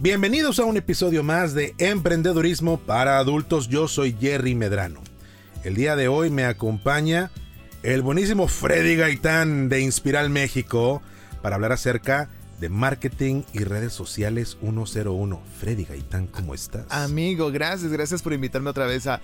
Bienvenidos a un episodio más de Emprendedurismo para adultos. Yo soy Jerry Medrano. El día de hoy me acompaña el buenísimo Freddy Gaitán de Inspiral México para hablar acerca de marketing y redes sociales 101. Freddy Gaitán, ¿cómo estás? Amigo, gracias, gracias por invitarme otra vez a,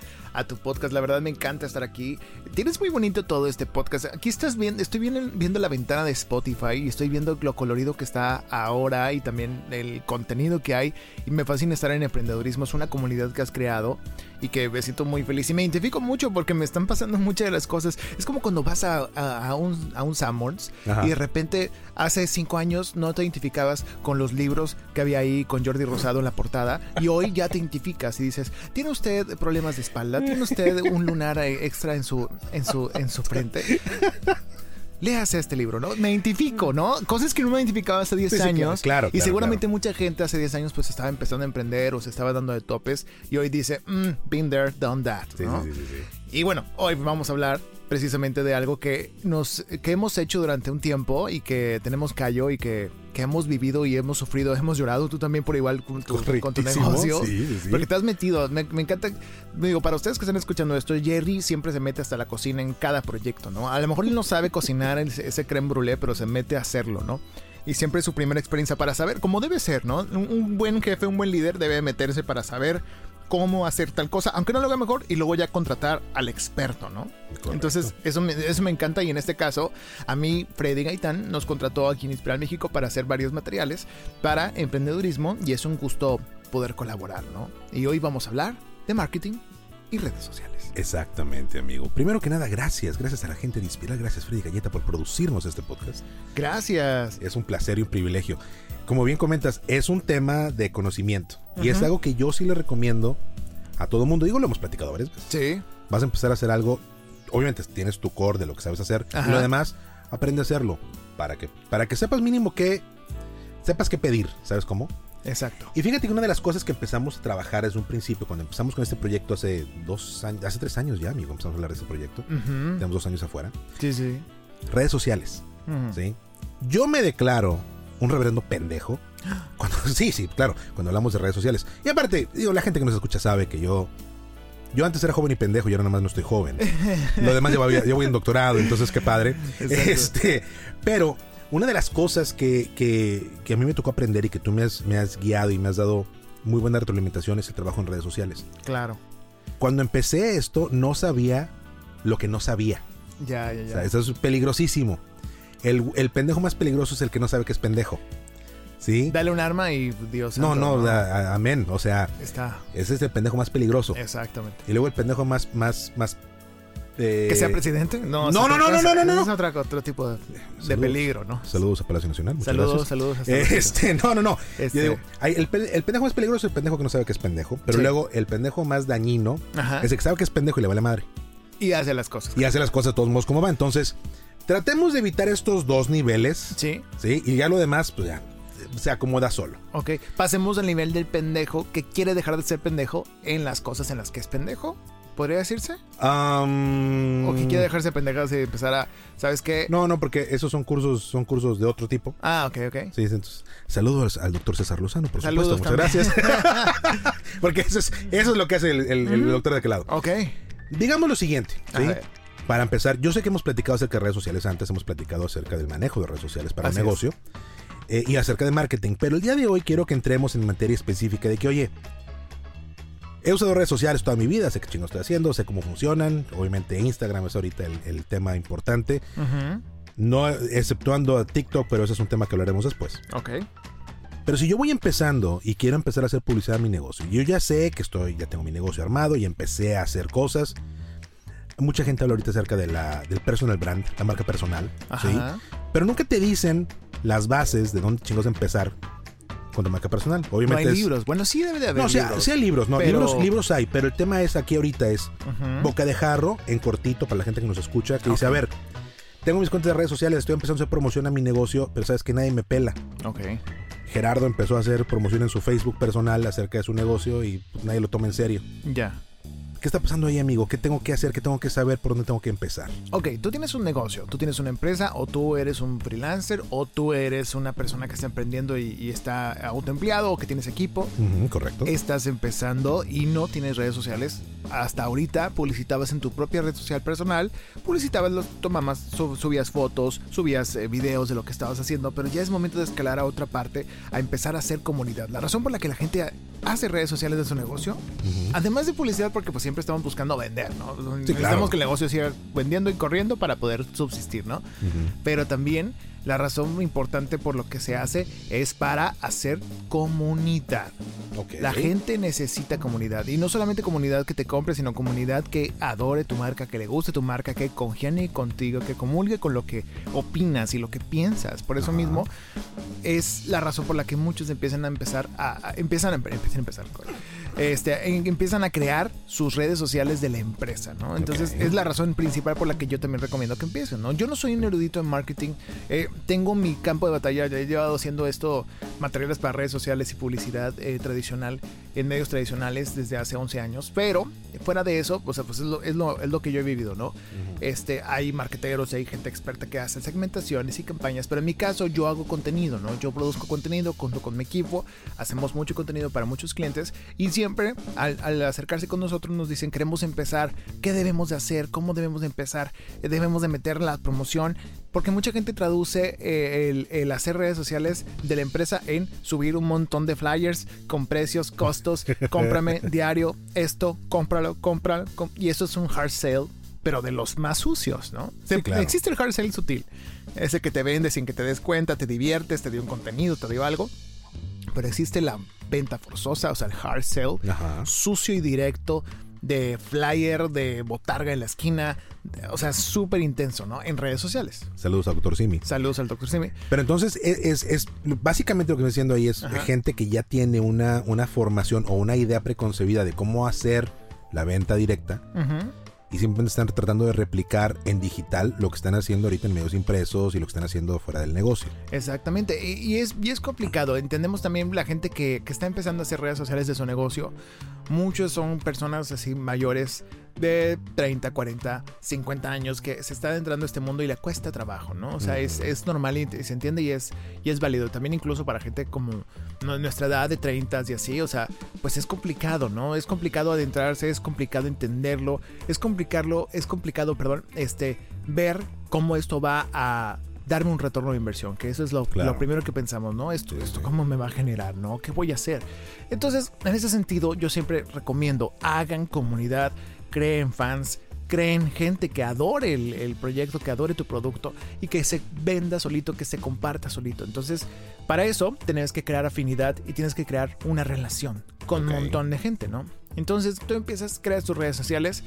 tu podcast. La verdad me encanta estar aquí. Tienes muy bonito todo este podcast. Aquí estás viendo, estoy viendo la ventana de Spotify y estoy viendo lo colorido que está ahora y también el contenido que hay. Y me fascina estar en emprendedurismo. Es una comunidad que has creado y que me siento muy feliz. Y me identifico mucho porque me están pasando muchas de las cosas. Es como cuando vas a, a, un, a un Summers y de repente hace cinco años no te identificabas con los libros que había ahí con Jordi Rosado en la portada y hoy ya te identificas y dices, ¿tiene usted problemas de espalda? ¿Tiene usted un lunar extra en su, en su, en su frente? Léase este libro, ¿no? Me identifico, ¿no? Cosas que no me identificaba hace 10 años. claro, Y seguramente mucha gente hace 10 años pues estaba empezando a emprender o se estaba dando de topes y hoy dice, mm, been there, done that, ¿no? Sí, sí, y bueno, hoy vamos a hablar precisamente de algo que nos que hemos hecho durante un tiempo y que tenemos callo y que, que hemos vivido y hemos sufrido, hemos llorado tú también por igual con tu, con tu negocio. Sí, sí. Porque te has metido, me, encanta, digo, para ustedes que están escuchando esto, Jerry siempre se mete hasta la cocina en cada proyecto, ¿no? A lo mejor él no sabe cocinar ese creme brûlée, pero se mete a hacerlo, ¿no? y siempre es su primera experiencia para saber cómo debe ser, ¿no? Un, buen jefe, un buen líder debe meterse para saber cómo hacer tal cosa, aunque no lo haga mejor, y luego ya contratar al experto, ¿no? Entonces, eso me, eso me encanta y en este caso, a mí Freddy Gaitán nos contrató aquí en Inspiral México para hacer varios materiales para emprendedurismo y es un gusto poder colaborar, ¿no? Y hoy vamos a hablar de marketing y redes sociales. Exactamente, amigo. Primero que nada, gracias. Gracias a la gente de Inspiral. Gracias, Freddy Galleta, por producirnos este podcast. Gracias. Es un placer y un privilegio. Como bien comentas, es un tema de conocimiento. Y es algo que yo sí le recomiendo a todo mundo. Digo, lo hemos platicado varias veces. Sí. Vas a empezar a hacer algo. Obviamente tienes tu core de lo que sabes hacer. Y lo demás, aprende a hacerlo. Para que, para que sepas mínimo que. Sepas qué pedir. ¿Sabes cómo? Exacto. Y fíjate que una de las cosas que empezamos a trabajar desde un principio, cuando empezamos con este proyecto hace dos años, hace tres años ya, amigo, empezamos a hablar de este proyecto. Tenemos dos años afuera. Sí, sí. Redes sociales. ¿sí? Yo me declaro un reverendo pendejo. Cuando, sí, sí, claro, cuando hablamos de redes sociales. Y aparte, digo, la gente que nos escucha sabe que yo yo antes era joven y pendejo y ahora nada más no estoy joven. Lo demás yo voy, yo voy en doctorado, entonces qué padre. Este, pero una de las cosas que, que, a mí me tocó aprender y que tú me has, me has guiado y me has dado muy buena retroalimentación es el trabajo en redes sociales. Claro. Cuando empecé esto, no sabía lo que no sabía. Ya, ya, ya. O sea, eso es peligrosísimo. El, el, pendejo más peligroso es el que no sabe que es pendejo. ¿Sí? Dale un arma y Dios. No, no, amén. O sea, está. Ese es el pendejo más peligroso. Exactamente. Y luego el pendejo más, más, más ¿Que sea presidente? No, no, no, no, no, no, no, Es otro, otro tipo de, peligro, ¿no? Saludos a Palacio Nacional. saludos, saludos. Este, no, no, no. Este... Yo digo, el, el, pendejo más peligroso es el pendejo que no sabe que es pendejo. Pero luego el pendejo más dañino es el que sabe que es pendejo y le vale madre. Y hace las cosas. Y hace las cosas de todos modos como va. Entonces, tratemos de evitar estos dos niveles. Sí. Sí. Y ya lo demás, pues ya se acomoda solo. Ok, pasemos al nivel del pendejo que quiere dejar de ser pendejo en las cosas en las que es pendejo. ¿Podría decirse? ¿O que quiere dejarse pendejadas y empezar a. ¿Sabes qué? No, no, porque esos son cursos, son cursos de otro tipo. Ah, ok, ok. Sí, entonces. Saludos al doctor César Lozano, por supuesto. Muchas gracias. porque eso es, eso es lo que hace el, doctor de aquel lado. Ok. Digamos lo siguiente, Para empezar, yo sé que hemos platicado acerca de redes sociales antes, hemos platicado acerca del manejo de redes sociales para el negocio eh, y acerca de marketing, pero el día de hoy quiero que entremos en materia específica de que, oye, He usado redes sociales toda mi vida, sé qué chingo estoy haciendo, sé cómo funcionan. Obviamente Instagram es ahorita el, tema importante. No exceptuando a TikTok, pero ese es un tema que hablaremos después. Ok. Pero si yo voy empezando y quiero empezar a hacer publicidad a mi negocio, yo ya sé que estoy, ya tengo mi negocio armado y empecé a hacer cosas. Mucha gente habla ahorita acerca de la, del personal brand, la marca personal, ¿sí? Pero nunca te dicen las bases de dónde chingos empezar con tu marca personal. Obviamente no hay libros. Bueno, sí debe de haber no, libros. Sí, hay libros, no, libros, libros hay, pero el tema es aquí ahorita es boca de jarro, en cortito para la gente que nos escucha, que dice, a ver, tengo mis cuentas de redes sociales, estoy empezando a hacer promoción a mi negocio, pero sabes que nadie me pela. Ok. Gerardo empezó a hacer promoción en su Facebook personal acerca de su negocio y pues, nadie lo toma en serio. Ya. ¿Qué está pasando ahí, amigo? ¿Qué tengo que hacer? ¿Qué tengo que saber? ¿Por dónde tengo que empezar? Ok, tú tienes un negocio, tú tienes una empresa, o tú eres un freelancer, o tú eres una persona que está emprendiendo y, está autoempleado, o que tienes equipo. correcto. Estás empezando y no tienes redes sociales. Hasta ahorita publicitabas en tu propia red social personal, publicitabas los tomamas, subías fotos, subías eh, videos de lo que estabas haciendo, pero ya es momento de escalar a otra parte, a empezar a hacer comunidad. La razón por la que la gente hace redes sociales de su negocio, además de publicidad, porque pues siempre estamos buscando vender, ¿no? Necesitamos que el negocio siga vendiendo y corriendo para poder subsistir, ¿no? Pero también la razón importante por lo que se hace es para hacer comunidad. La gente necesita comunidad. Y no solamente comunidad que te compre, sino comunidad que adore tu marca, que le guste tu marca, que congenie contigo, que comulgue con lo que opinas y lo que piensas. Por eso mismo es la razón por la que muchos empiezan a empezar a, empiezan a, empiezan a empezar este, empiezan a crear sus redes sociales de la empresa, ¿no? Entonces es la razón principal por la que yo también recomiendo que empiecen, ¿no? Yo no soy un erudito en marketing, eh, tengo mi campo de batalla, he llevado haciendo esto, materiales para redes sociales y publicidad eh, tradicional en medios tradicionales desde hace 11 años, pero fuera de eso, o sea, pues es lo, es lo, es lo que yo he vivido, ¿no? este, hay marketeros, hay gente experta que hace segmentaciones y campañas, pero en mi caso yo hago contenido, ¿no? Yo produzco contenido junto con mi equipo, hacemos mucho contenido para muchos clientes y siempre al, acercarse con nosotros nos dicen queremos empezar, ¿qué debemos de hacer? ¿Cómo debemos de empezar? ¿Debemos de meter la promoción? Porque mucha gente traduce eh, el, el hacer redes sociales de la empresa en subir un montón de flyers con precios, costos, cómprame diario, esto, cómpralo, cómpralo, y eso es un hard sale pero de los más sucios, ¿no? Existe el hard sale sutil, ese que te vende sin que te des cuenta, te diviertes, te dio un contenido, te dio algo, pero existe la venta forzosa, o sea, el hard sale, sucio y directo, de flyer, de botarga en la esquina, o sea, súper intenso, ¿no? En redes sociales. Saludos al doctor Simi. Saludos al doctor Simi. Pero entonces es, es, básicamente lo que me estoy diciendo ahí es gente que ya tiene una, una formación o una idea preconcebida de cómo hacer la venta directa. Ajá y simplemente están tratando de replicar en digital lo que están haciendo ahorita en medios impresos y lo que están haciendo fuera del negocio. Exactamente, y, es, y es complicado. Entendemos también la gente que, que está empezando a hacer redes sociales de su negocio. Muchos son personas así mayores de 30, 40, 50 años que se está adentrando a este mundo y le cuesta trabajo, ¿no? O sea, es, es normal y se entiende y es, y es válido. También incluso para gente como nuestra edad de 30 y así, o sea, pues es complicado, ¿no? Es complicado adentrarse, es complicado entenderlo, es complicado, es complicado, perdón, este, ver cómo esto va a darme un retorno de inversión, que eso es lo, lo primero que pensamos, ¿no? Esto, esto, ¿cómo me va a generar, ¿no? ¿Qué voy a hacer? Entonces, en ese sentido, yo siempre recomiendo, hagan comunidad, creen fans, creen gente que adore el, proyecto, que adore tu producto y que se venda solito, que se comparta solito. Entonces, para eso tienes que crear afinidad y tienes que crear una relación con un montón de gente, ¿no? Entonces tú empiezas, creas tus redes sociales,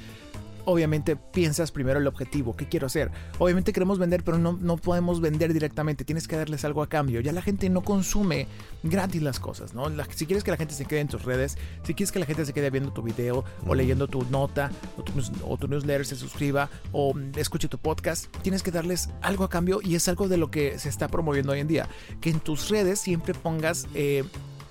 obviamente piensas primero el objetivo, qué quiero hacer. Obviamente queremos vender, pero no, no podemos vender directamente, tienes que darles algo a cambio. Ya la gente no consume gratis las cosas, ¿no? si quieres que la gente se quede en tus redes, si quieres que la gente se quede viendo tu video o leyendo tu nota o tu, o tu newsletter, se suscriba o escuche tu podcast, tienes que darles algo a cambio y es algo de lo que se está promoviendo hoy en día. Que en tus redes siempre pongas... Eh,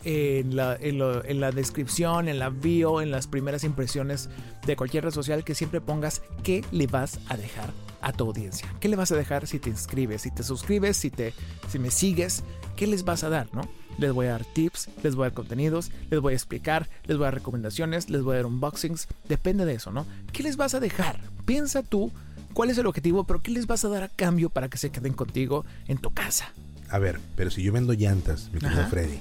en la, en, la, descripción, en la bio, en las primeras impresiones de cualquier red social que siempre pongas qué le vas a dejar a tu audiencia. ¿Qué le vas a dejar si te inscribes, si te suscribes, si, te, si me sigues? ¿Qué les vas a dar, no? Les voy a dar tips, les voy a dar contenidos, les voy a explicar, les voy a dar recomendaciones, les voy a dar unboxings. Depende de eso, ¿no? ¿Qué les vas a dejar? Piensa tú cuál es el objetivo, pero ¿qué les vas a dar a cambio para que se queden contigo en tu casa? A ver, pero si yo vendo llantas, mi querido Freddy,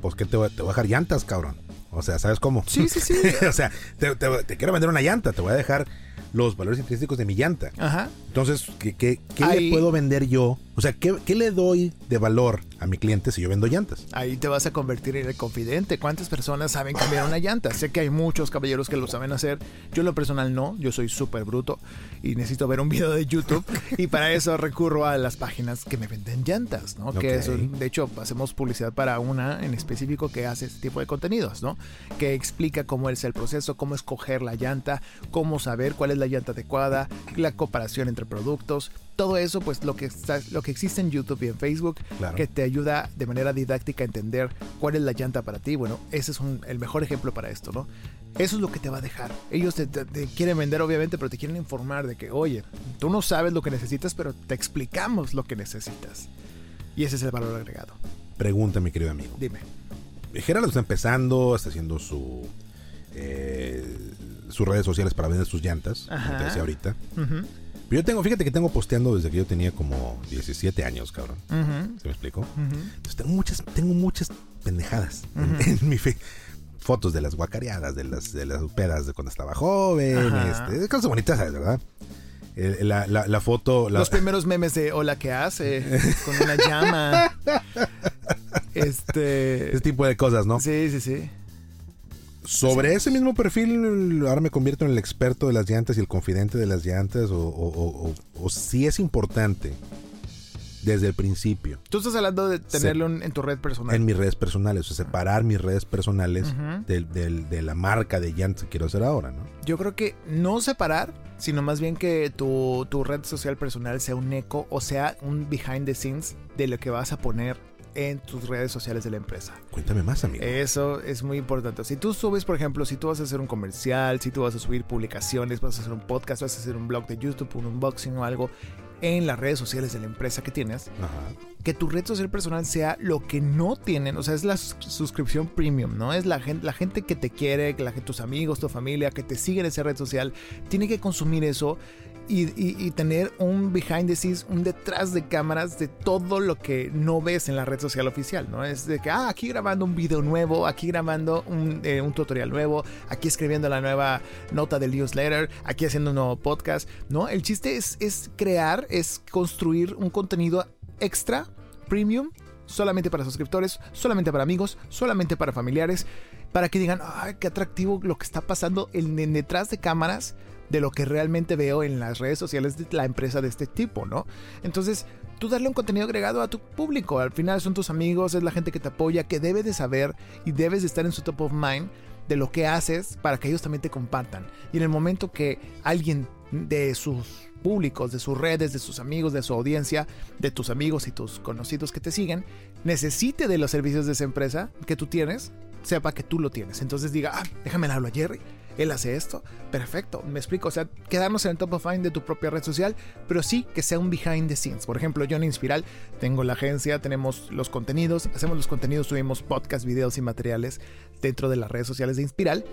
pues que te voy, te voy a dejar llantas, cabrón. O sea, ¿sabes cómo? Sí, sí, sí. o sea, te, quiero vender una llanta, te voy a dejar los valores intrínsecos de mi llanta. Ajá. Entonces, ¿qué, qué, qué Ahí- le puedo vender yo? O sea, ¿qué, qué le doy de valor a mi cliente si yo vendo llantas? Ahí te vas a convertir en el confidente. ¿Cuántas personas saben cambiar una llanta? Sé que hay muchos caballeros que lo saben hacer. Yo en lo personal no. Yo soy súper bruto y necesito ver un video de YouTube. y para eso recurro a las páginas que me venden llantas, ¿no? Que eso, de hecho, hacemos publicidad para una en específico que hace este tipo de contenidos, ¿no? Que explica cómo es el proceso, cómo escoger la llanta, cómo saber cuál es la llanta adecuada, la comparación entre productos. Todo eso, pues lo que, está, lo que existe en YouTube y en Facebook, Claro. que te ayuda de manera didáctica a entender cuál es la llanta para ti. Bueno, ese es un- el mejor ejemplo para esto, ¿no? Eso es lo que te va a dejar. Ellos te, te- te quieren vender, obviamente, pero te quieren informar de que, oye, tú no sabes lo que necesitas, pero te explicamos lo que necesitas. Y ese es el valor agregado. Pregunta, mi querido amigo. Dime. Gerardo está empezando, está haciendo su eh, sus redes sociales para vender sus llantas, como te decía ahorita. Pero yo tengo, fíjate que tengo posteando desde que yo tenía como 17 años, cabrón. ujú, ¿Se me explico? ujú. Entonces tengo muchas, tengo muchas pendejadas en- mi fe. Fotos de las guacareadas, de las, de las pedas de cuando estaba joven, este, cosas bonitas, ¿sabes, ¿verdad? La, la- la foto, la- Los primeros memes de hola, ¿qué hace? Con una llama. Este. ese tipo de cosas, ¿no? Sí, sí, sí. Sobre ese mismo perfil, ahora me convierto en el experto de las llantas y el confidente de las llantas, o, o, o- o- o si es importante desde el principio Tú estás hablando de tenerlo en, en tu red personal. en mis redes personales, o sea, separar mis redes personales de la marca de llantas que quiero hacer ahora, ¿no? Yo creo que no separar, sino más bien que tu, tu red social personal sea un eco o sea un behind the scenes de lo que vas a poner en tus redes sociales de la empresa. Cuéntame más, amigo. Eso es muy importante. Si tú subes, por ejemplo, si tú vas a hacer un comercial, si tú vas a subir publicaciones, vas a hacer un podcast, vas a hacer un blog de YouTube, un unboxing o algo en las redes sociales de la empresa que tienes, Ajá. que tu red social personal sea lo que no tienen, o sea, es la sus- suscripción premium, ¿no? Es la gente, la gente que te quiere, que la, tus amigos, tu familia, que te siguen en esa red social, tiene que consumir eso y, tener un behind the scenes, un detrás de cámaras de todo lo que no ves en la red social oficial, ¿no? Es de que, ah, aquí grabando un video nuevo, aquí grabando un, eh, un tutorial nuevo, aquí escribiendo la nueva nota del newsletter, aquí haciendo un nuevo podcast, ¿no? El chiste es, es crear, es construir un contenido extra, premium, solamente para suscriptores, solamente para amigos, solamente para familiares, para que digan, ay, qué atractivo lo que está pasando en detrás de cámaras de lo que realmente veo en las redes sociales de la empresa de este tipo, ¿no? Entonces, tú darle un contenido agregado a tu público, al final son tus amigos, es la gente que te apoya, que debe de saber y debes de estar en su top of mind de lo que haces para que ellos también te compartan. Y en el momento que alguien de sus públicos, de sus redes, de sus amigos, de su audiencia, de tus amigos y tus conocidos que te siguen, necesite de los servicios de esa empresa que tú tienes, sepa que tú lo tienes. Entonces diga, ah, déjame hablo a Jerry. Él hace esto, perfecto, me explico, o sea, quedarnos en el top of mind de tu propia red social, pero sí que sea un behind the scenes. Por ejemplo, yo en Inspiral tengo la agencia, tenemos los contenidos, hacemos los contenidos, subimos podcast, videos y materiales dentro de las redes sociales de Inspiral.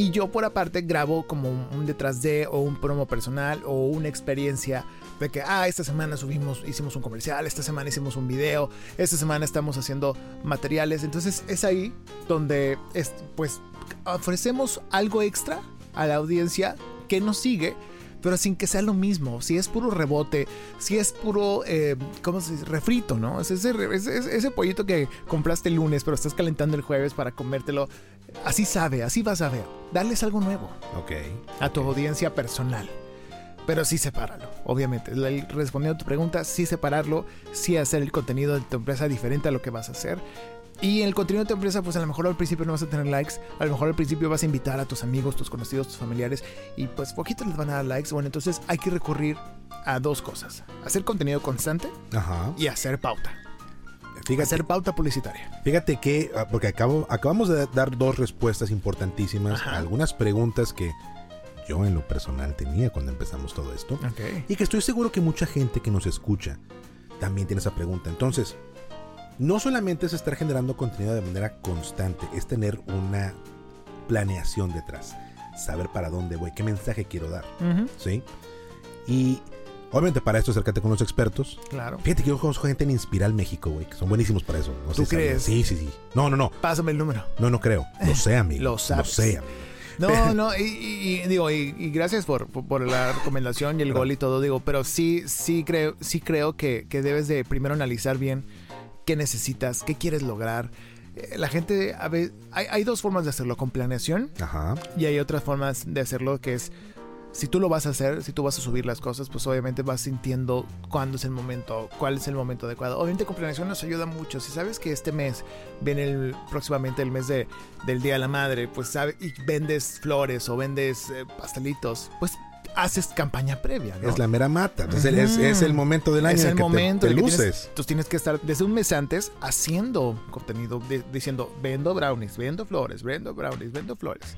Y yo por aparte grabo como un, detrás de o un promo personal o una experiencia de que, ah, esta semana subimos, hicimos un comercial, esta semana hicimos un video, esta semana estamos haciendo materiales. Entonces es ahí donde es, pues ofrecemos algo extra a la audiencia que nos sigue. Pero sin que sea lo mismo, si es puro rebote, si es puro, eh, ¿cómo se dice? Refrito, ¿no? Es ese, ese- pollito que compraste el lunes, pero estás calentando el jueves para comértelo. Así sabe, así vas a ver. Darles algo nuevo Ok. a tu audiencia personal. Pero sí sepáralo, obviamente. Respondiendo a tu pregunta, sí separarlo, sí hacer el contenido de tu empresa diferente a lo que vas a hacer. Y el contenido de tu empresa, pues a lo mejor al principio no vas a tener likes, a lo mejor al principio vas a invitar a tus amigos, tus conocidos, tus familiares, y pues poquitos les van a dar likes. Bueno, entonces hay que recurrir a dos cosas. Hacer contenido constante Ajá. y hacer pauta. Fíjate, Hacer pauta publicitaria. fíjate que, ah, porque acabo, acabamos de dar dos respuestas importantísimas Ajá. a algunas preguntas que yo en lo personal tenía cuando empezamos todo esto. Y que estoy seguro que mucha gente que nos escucha también tiene esa pregunta. Entonces, no solamente es estar generando contenido de manera constante, es tener una planeación detrás. Saber para dónde voy, qué mensaje quiero dar. ¿Sí? Y obviamente para esto acércate con los expertos. Claro. Fíjate que yo conozco gente en Inspiral México, güey, que son buenísimos para eso. No ¿Tú sé crees? Sí, sí, sí. No, no, no. Pásame el número. No, no creo. Lo sé, amigo. Lo sabes. sé, amigo. No, no, y, digo, y, gracias por, por, la recomendación y el gol y todo, digo, pero sí, sí creo, sí creo que, que debes de primero analizar bien qué necesitas, qué quieres lograr. Eh, la gente, a hay, hay, dos formas de hacerlo, con planeación. Ajá. Y hay otras formas de hacerlo que es si tú lo vas a hacer, si tú vas a subir las cosas, pues obviamente vas sintiendo cuándo es el momento, cuál es el momento adecuado. Obviamente con planeación nos ayuda mucho. Si sabes que este mes viene el, próximamente el mes de, del Día de la Madre, pues sabes, y vendes flores o vendes eh, pastelitos, pues haces campaña previa. Es la mera mata. Entonces es, el momento del año. Es el momento te, luces. Tienes, entonces tienes que estar desde un mes antes haciendo contenido, diciendo, vendo brownies, vendo flores, vendo brownies, vendo flores.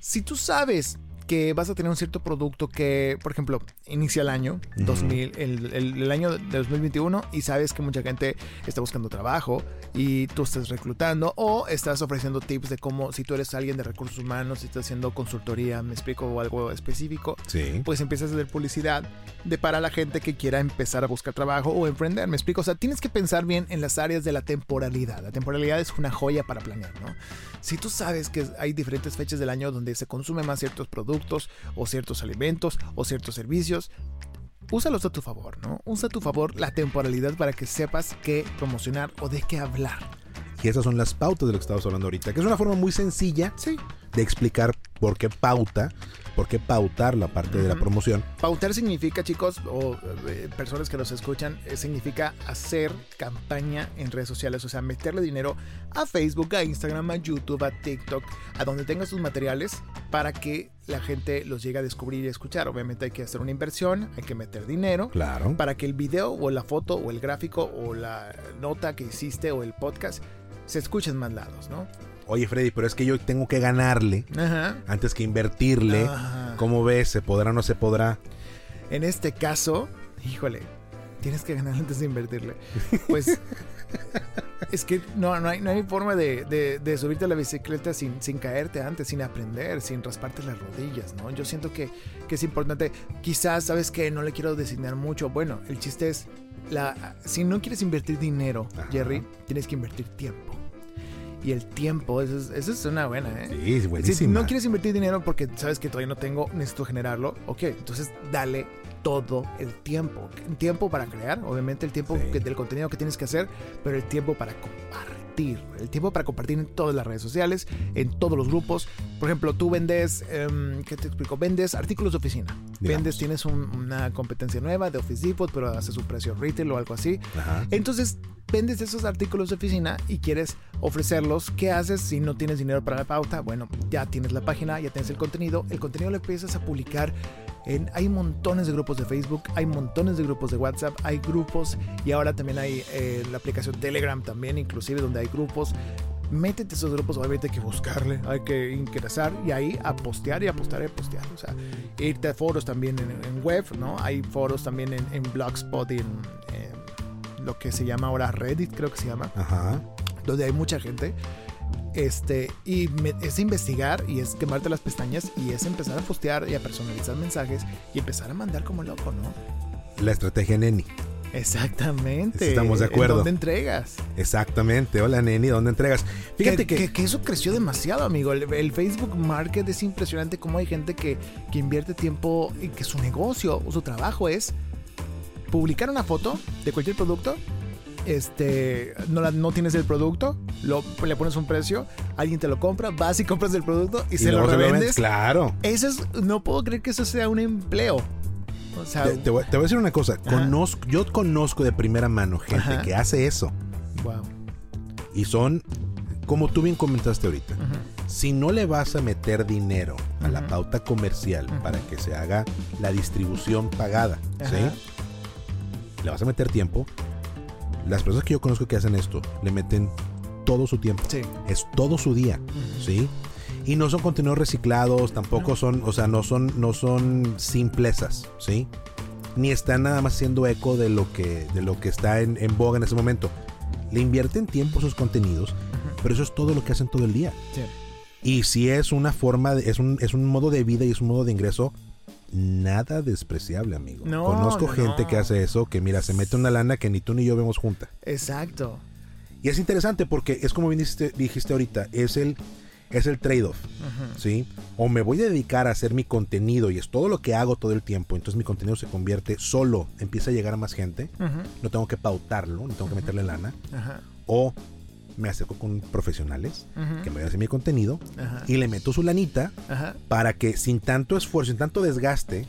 Si tú sabes que vas a tener un cierto producto que, por ejemplo, inicia el año 2000, el, el, año de 2021 y sabes que mucha gente está buscando trabajo y tú estás reclutando o estás ofreciendo tips de cómo, si tú eres alguien de recursos humanos, si estás haciendo consultoría, me explico, o algo específico, pues empiezas a hacer publicidad de para la gente que quiera empezar a buscar trabajo o emprender, me explico, o sea, tienes que pensar bien en las áreas de la temporalidad. La temporalidad es una joya para planear, ¿no? Si tú sabes que hay diferentes fechas del año donde se consumen más ciertos productos o ciertos alimentos o ciertos servicios, úsalos a tu favor, ¿no? Usa a tu favor la temporalidad para que sepas qué promocionar o de qué hablar. Y esas son las pautas de lo que estamos hablando ahorita, que es una forma muy sencilla de explicar por qué pauta ¿por qué pautar la parte de la promoción? Pautar significa, chicos, o eh, personas que nos escuchan, eh, significa hacer campaña en redes sociales, o sea, meterle dinero a Facebook, a Instagram, a YouTube, a TikTok, a donde tengas tus materiales para que la gente los llegue a descubrir y escuchar. Obviamente hay que hacer una inversión, hay que meter dinero. Claro. Para que el video o la foto o el gráfico o la nota que hiciste o el podcast se escuchen más lados, ¿no? Oye Freddy, pero es que yo tengo que ganarle antes que invertirle. ¿Cómo ves? ¿Se podrá o no se podrá? En este caso, híjole, tienes que ganar antes de invertirle. Pues es que no, no, hay, no hay forma de, subirte a la bicicleta sin, sin caerte antes, sin aprender, sin rasparte las rodillas, ¿no? Yo siento que, es importante. Quizás, ¿sabes que No le quiero designar mucho. Bueno, el chiste es, la, si no quieres invertir dinero, Jerry, tienes que invertir tiempo y el tiempo, eso es, una buena, ¿eh? Sí, buenísima. Si no quieres invertir dinero porque sabes que todavía no tengo, necesito generarlo, ok, entonces dale todo el tiempo. Tiempo para crear, obviamente el tiempo del contenido que tienes que hacer, pero el tiempo para compartir. El tiempo para compartir en todas las redes sociales, en todos los grupos. Por ejemplo, tú vendes, em, ¿qué te explico? Vendes artículos de oficina. Vendes, tienes una competencia nueva de Office Depot, pero haces un precio retail o algo así. Entonces, vendes esos artículos de oficina y quieres ofrecerlos, ¿qué haces si no tienes dinero para la pauta? Bueno, ya tienes la página, ya tienes el contenido, el contenido lo empiezas a publicar en, hay montones de grupos de Facebook, hay montones de grupos de WhatsApp, hay grupos y ahora también hay eh, la aplicación Telegram también, inclusive donde hay grupos. Métete a esos grupos, obviamente hay que buscarle, hay que ingresar y ahí a postear y a postear y a postear. O sea, irte a foros también en, web, ¿no? Hay foros también en, en Blogspot y en, lo que se llama ahora Reddit, creo que se llama. Ajá. Donde hay mucha gente. Este, y es investigar y es quemarte las pestañas y es empezar a postear y a personalizar mensajes y empezar a mandar como loco, ¿no? La estrategia Neni. Exactamente. Estamos de acuerdo. ¿Dónde entregas? Exactamente. Hola, Neni, ¿dónde entregas? Fíjate que, que, eso creció demasiado, amigo. El, Facebook Market es impresionante cómo hay gente que, que invierte tiempo y que su negocio o su trabajo es publicar una foto de cualquier producto, este, no, no tienes el producto, lo, le pones un precio, alguien te lo compra, vas y compras el producto y, se lo revendes. claro. Eso es, no puedo creer que eso sea un empleo. O sea, te, voy, a decir una cosa. Conozco, yo conozco de primera mano gente que hace eso. Wow. Y son, como tú bien comentaste ahorita, si no le vas a meter dinero a la pauta comercial para que se haga la distribución pagada, ¿sí? le vas a meter tiempo. Las personas que yo conozco que hacen esto, le meten todo su tiempo. Sí. Es todo su día, ¿sí? Y no son contenidos reciclados, tampoco son, o sea, no son, no son simplezas, ¿sí? Ni están nada más haciendo eco de lo que, de lo que está en, en boga en ese momento. Le invierten tiempo a sus contenidos, pero eso es todo lo que hacen todo el día. Sí. Y si es una forma, es, un, es un modo de vida y es un modo de ingreso nada despreciable, amigo. Conozco gente que hace eso, que mira, se mete una lana que ni tú ni yo vemos junta. Exacto. Y es interesante porque es como dijiste, dijiste ahorita, es el, es el trade-off, ¿sí? O me voy a dedicar a hacer mi contenido y es todo lo que hago todo el tiempo, entonces mi contenido se convierte solo, empieza a llegar a más gente, no tengo que pautarlo, no tengo que meterle lana, o me acerco con profesionales que me hacen mi contenido y le meto su lanita para que sin tanto esfuerzo, sin tanto desgaste,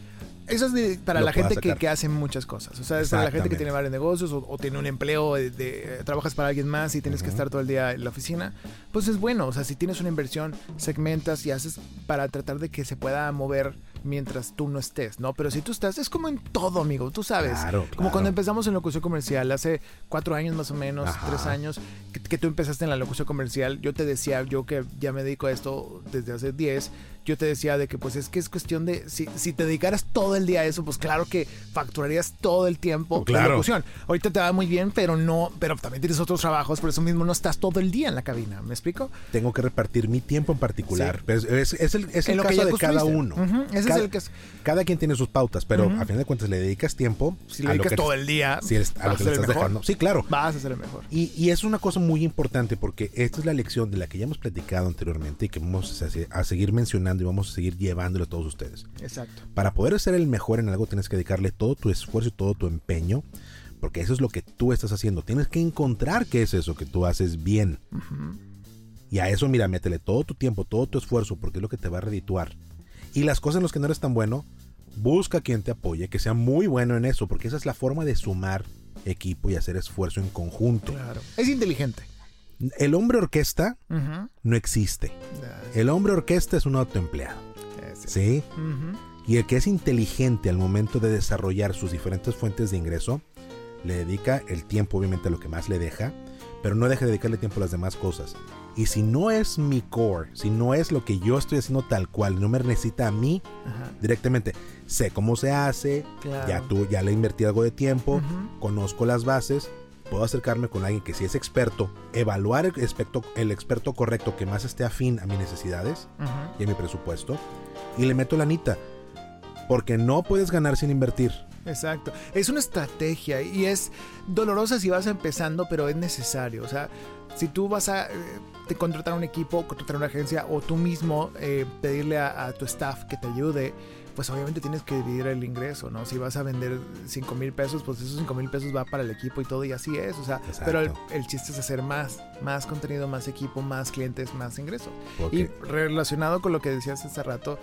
eso es para la gente que, hace muchas cosas. O sea, es para la gente que tiene varios negocios o, tiene un empleo, de, trabajas para alguien más y tienes que estar todo el día en la oficina. Pues es bueno. O sea, si tienes una inversión, segmentas y haces para tratar de que se pueda mover mientras tú no estés, ¿no? Pero si tú estás, es como en todo, amigo, tú sabes. Claro, Como cuando empezamos en locución comercial, hace cuatro años más o menos, tres años, que, que, tú empezaste en la locución comercial, yo te decía, yo que ya me dedico a esto desde hace diez, yo te decía de que pues es que es cuestión de, si, si te dedicaras todo el día a eso, pues claro que facturarías todo el tiempo claro. locución. Ahorita te va muy bien, pero no, pero también tienes otros trabajos, por eso mismo no estás todo el día en la cabina, ¿me explico? Tengo que repartir mi tiempo en particular. Es, es, el, es el caso de cada uno. Ese cada, es el que cada quien tiene sus pautas, pero a fin de cuentas le dedicas tiempo. Si le dedicas todo el día, si a lo que le estás dejando. Sí, claro. Vas a ser el mejor. Y, y, es una cosa muy importante porque esta es la lección de la que ya hemos platicado anteriormente y que vamos a, a seguir mencionando y vamos a seguir llevando llevándolo a todos ustedes. Exacto. Para poder ser el mejor en algo tienes que dedicarle todo tu esfuerzo y todo tu empeño, porque eso es lo que tú estás haciendo. Tienes que encontrar qué es eso que tú haces bien. Y a eso, mira, métele todo tu tiempo, todo tu esfuerzo, porque es lo que te va a redituar. Y las cosas en las que no eres tan bueno, busca quien te apoye, que sea muy bueno en eso, porque esa es la forma de sumar equipo y hacer esfuerzo en conjunto. Claro. Es inteligente. El hombre orquesta no existe. El hombre orquesta es un autoempleado. ¿Sí? Y el que es inteligente al momento de desarrollar sus diferentes fuentes de ingreso, le dedica el tiempo obviamente a lo que más le deja, pero no deja de dedicarle tiempo a las demás cosas. Y si no es mi core, si no es lo que yo estoy haciendo tal cual, no me necesita a mí directamente, sé cómo se hace, ya tú ya le invertí algo de tiempo, conozco las bases, puedo acercarme con alguien que sí es experto, evaluar el experto, el experto correcto que más esté afín a mis necesidades y a mi presupuesto, y le meto la anita. Porque no puedes ganar sin invertir. Exacto. Es una estrategia y es dolorosa si vas empezando, pero es necesario. O sea, si tú vas a eh, contratar un equipo, contratar una agencia o tú mismo eh, pedirle a, tu staff que te ayude, pues obviamente tienes que dividir el ingreso, ¿no? Si vas a vender 5 mil pesos, pues esos 5 mil pesos va para el equipo y todo y así es, o sea, pero el, chiste es hacer más, más contenido, más equipo, más clientes, más ingresos. Y relacionado con lo que decías hace rato,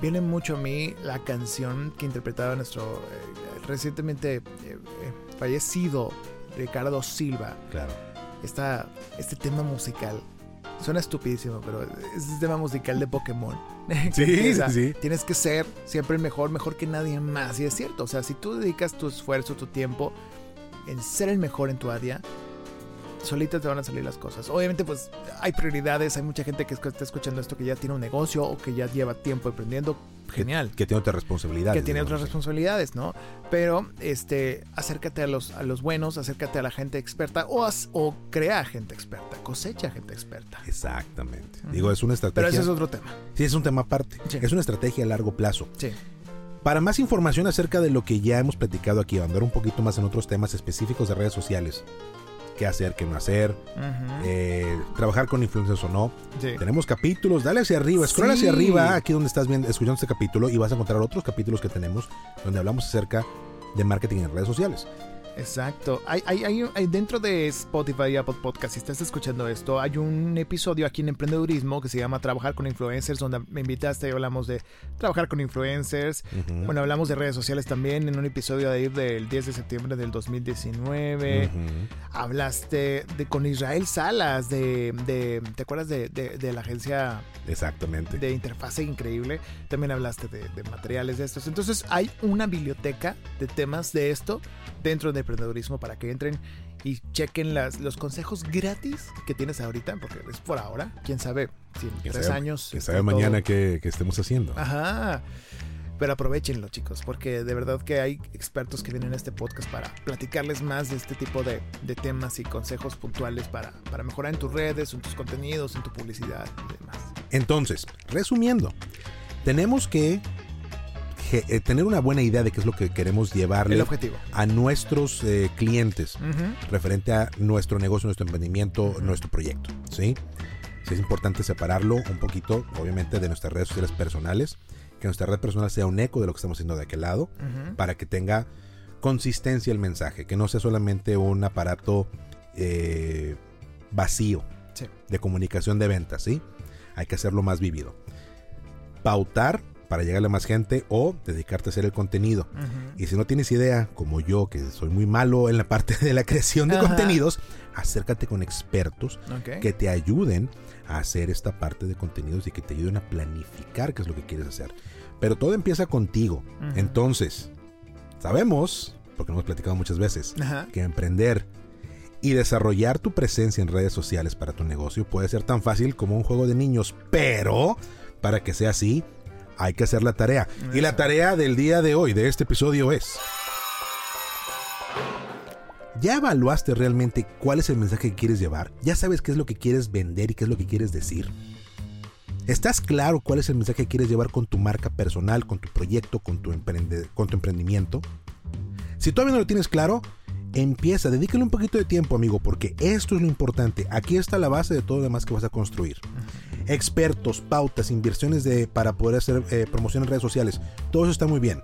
viene mucho a mí la canción que interpretaba nuestro eh, recientemente eh, eh, fallecido Ricardo Silva. Claro. este tema musical Suena estupidísimo, pero es el tema musical de Pokémon. Sí, sí. Tienes que ser siempre el mejor, mejor que nadie más. Y es cierto, o sea, si tú dedicas tu esfuerzo, tu tiempo en ser el mejor en tu área, solitas te van a salir las cosas. Obviamente, pues hay prioridades, hay mucha gente que está escuchando esto que ya tiene un negocio o que ya lleva tiempo emprendiendo. Genial. Que, tiene otras responsabilidades. Que tiene otras responsabilidades, ¿no? Pero, este, acércate a los, a los buenos, acércate a la gente experta o, o crea gente experta, cosecha gente experta. Exactamente. Digo, es una estrategia. Pero ese es otro tema. Sí, es un tema aparte. Es una estrategia a largo plazo. Sí. Para más información acerca de lo que ya hemos platicado aquí, andar un poquito más en otros temas específicos de redes sociales, qué hacer, qué no hacer, eh, trabajar con influencers o no. Tenemos capítulos, dale hacia arriba, scroll hacia arriba, aquí donde estás viendo, escuchando este capítulo y vas a encontrar otros capítulos que tenemos donde hablamos acerca de marketing en redes sociales. Exacto. Hay, hay, hay, dentro de Spotify y Apple Podcast, si estás escuchando esto, hay un episodio aquí en Emprendedurismo que se llama Trabajar con Influencers, donde me invitaste y hablamos de trabajar con influencers. Bueno, hablamos de redes sociales también en un episodio de ahí del 10 de septiembre del 2019. Hablaste de, con Israel Salas, de, de ¿te acuerdas de, de, la agencia? Exactamente. De interfase increíble. También hablaste de, materiales de estos. Entonces hay una biblioteca de temas de esto dentro de emprendedurismo para que entren y chequen las, los consejos gratis que tienes ahorita, porque es por ahora, quién sabe, si en tres años. Quién sabe mañana qué, estemos haciendo. Ajá. Pero aprovechenlo, chicos, porque de verdad que hay expertos que vienen a este podcast para platicarles más de este tipo de, de temas y consejos puntuales para, para mejorar en tus redes, en tus contenidos, en tu publicidad y demás. Entonces, resumiendo, tenemos que eh, tener una buena idea de qué es lo que queremos llevarle a nuestros eh, clientes referente a nuestro negocio, nuestro emprendimiento, nuestro proyecto. ¿sí? sí es importante separarlo un poquito, obviamente, de nuestras redes sociales personales, que nuestra red personal sea un eco de lo que estamos haciendo de aquel lado, para que tenga consistencia el mensaje, que no sea solamente un aparato eh, vacío de comunicación de ventas, ¿sí? Hay que hacerlo más vivido. Pautar para llegarle a más gente o dedicarte a hacer el contenido. Y si no tienes idea, como yo, que soy muy malo en la parte de la creación de contenidos, acércate con expertos que te ayuden a hacer esta parte de contenidos y que te ayuden a planificar qué es lo que quieres hacer. Pero todo empieza contigo. Entonces, sabemos, porque lo hemos platicado muchas veces, que emprender y desarrollar tu presencia en redes sociales para tu negocio puede ser tan fácil como un juego de niños, pero para que sea así, hay que hacer la tarea. Y la tarea del día de hoy, de este episodio, es... ¿Ya evaluaste realmente cuál es el mensaje que quieres llevar? ¿Ya sabes qué es lo que quieres vender y qué es lo que quieres decir? ¿Estás claro cuál es el mensaje que quieres llevar con tu marca personal, con tu proyecto, con tu, con tu emprendimiento? Si todavía no lo tienes claro, empieza, dedícale un poquito de tiempo, amigo, porque esto es lo importante. Aquí está la base de todo lo demás que vas a construir. Expertos, pautas, inversiones de, para poder hacer eh, promoción en redes sociales, todo eso está muy bien.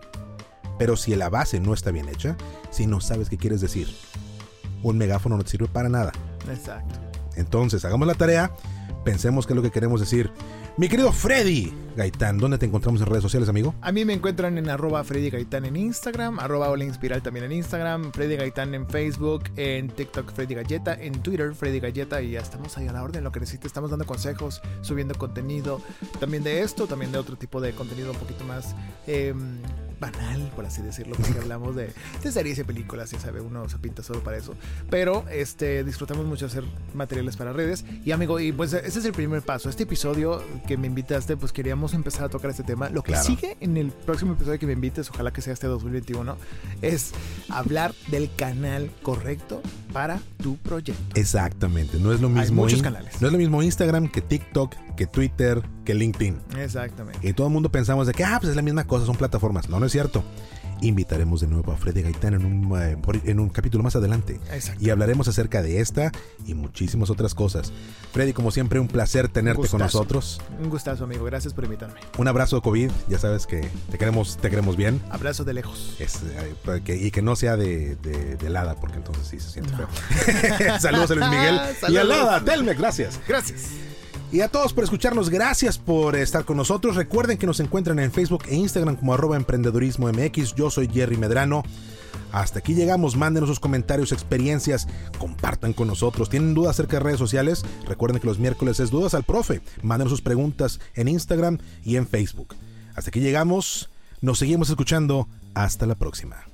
Pero si la base no está bien hecha, si no sabes qué quieres decir, un megáfono no te sirve para nada. Exacto. Entonces, hagamos la tarea, pensemos qué es lo que queremos decir mi querido Freddy Gaitán, ¿dónde te encontramos en redes sociales, amigo? A mí me encuentran en arroba Freddy Gaitán en Instagram, arroba Ola Inspiral también en Instagram, Freddy Gaitán en Facebook, en TikTok Freddy Galleta, en Twitter Freddy Galleta y ya estamos ahí a la orden, lo que necesites, estamos dando consejos, subiendo contenido, también de esto, también de otro tipo de contenido un poquito más... Eh, banal, por así decirlo, porque hablamos de, series y películas, ya sabe, uno se pinta solo para eso. Pero este, disfrutamos mucho hacer materiales para redes. Y amigo, y pues ese es el primer paso. Este episodio que me invitaste, pues queríamos empezar a tocar este tema. Lo que sigue en el próximo episodio que me invites, ojalá que sea este 2021, es hablar del canal correcto para tu proyecto. Exactamente, no es lo mismo. muchos canales. No es lo mismo Instagram que TikTok, que Twitter, que LinkedIn. Exactamente. Y todo el mundo pensamos de que, ah, pues es la misma cosa, son plataformas. No, no es cierto. Invitaremos de nuevo a Freddy Gaitán en un, eh, en un capítulo más adelante. Y hablaremos acerca de esta y muchísimas otras cosas. Freddy, como siempre, un placer tenerte con nosotros. Un gustazo, amigo. Gracias por invitarme. Un abrazo de COVID. Ya sabes que te queremos, te queremos bien. Abrazo de lejos. Eh, y que no sea de, de, helada, porque entonces sí se siente feo. Saludos a Luis Miguel. y a Lada, Telmex, gracias. Gracias. Y a todos por escucharnos, gracias por estar con nosotros. Recuerden que nos encuentran en Facebook e Instagram como arroba emprendedurismo MX. Yo soy Jerry Medrano. Hasta aquí llegamos, mándenos sus comentarios, experiencias, compartan con nosotros. ¿Tienen dudas acerca de redes sociales? Recuerden que los miércoles es Dudas al Profe. Mándenos sus preguntas en Instagram y en Facebook. Hasta aquí llegamos, nos seguimos escuchando. Hasta la próxima.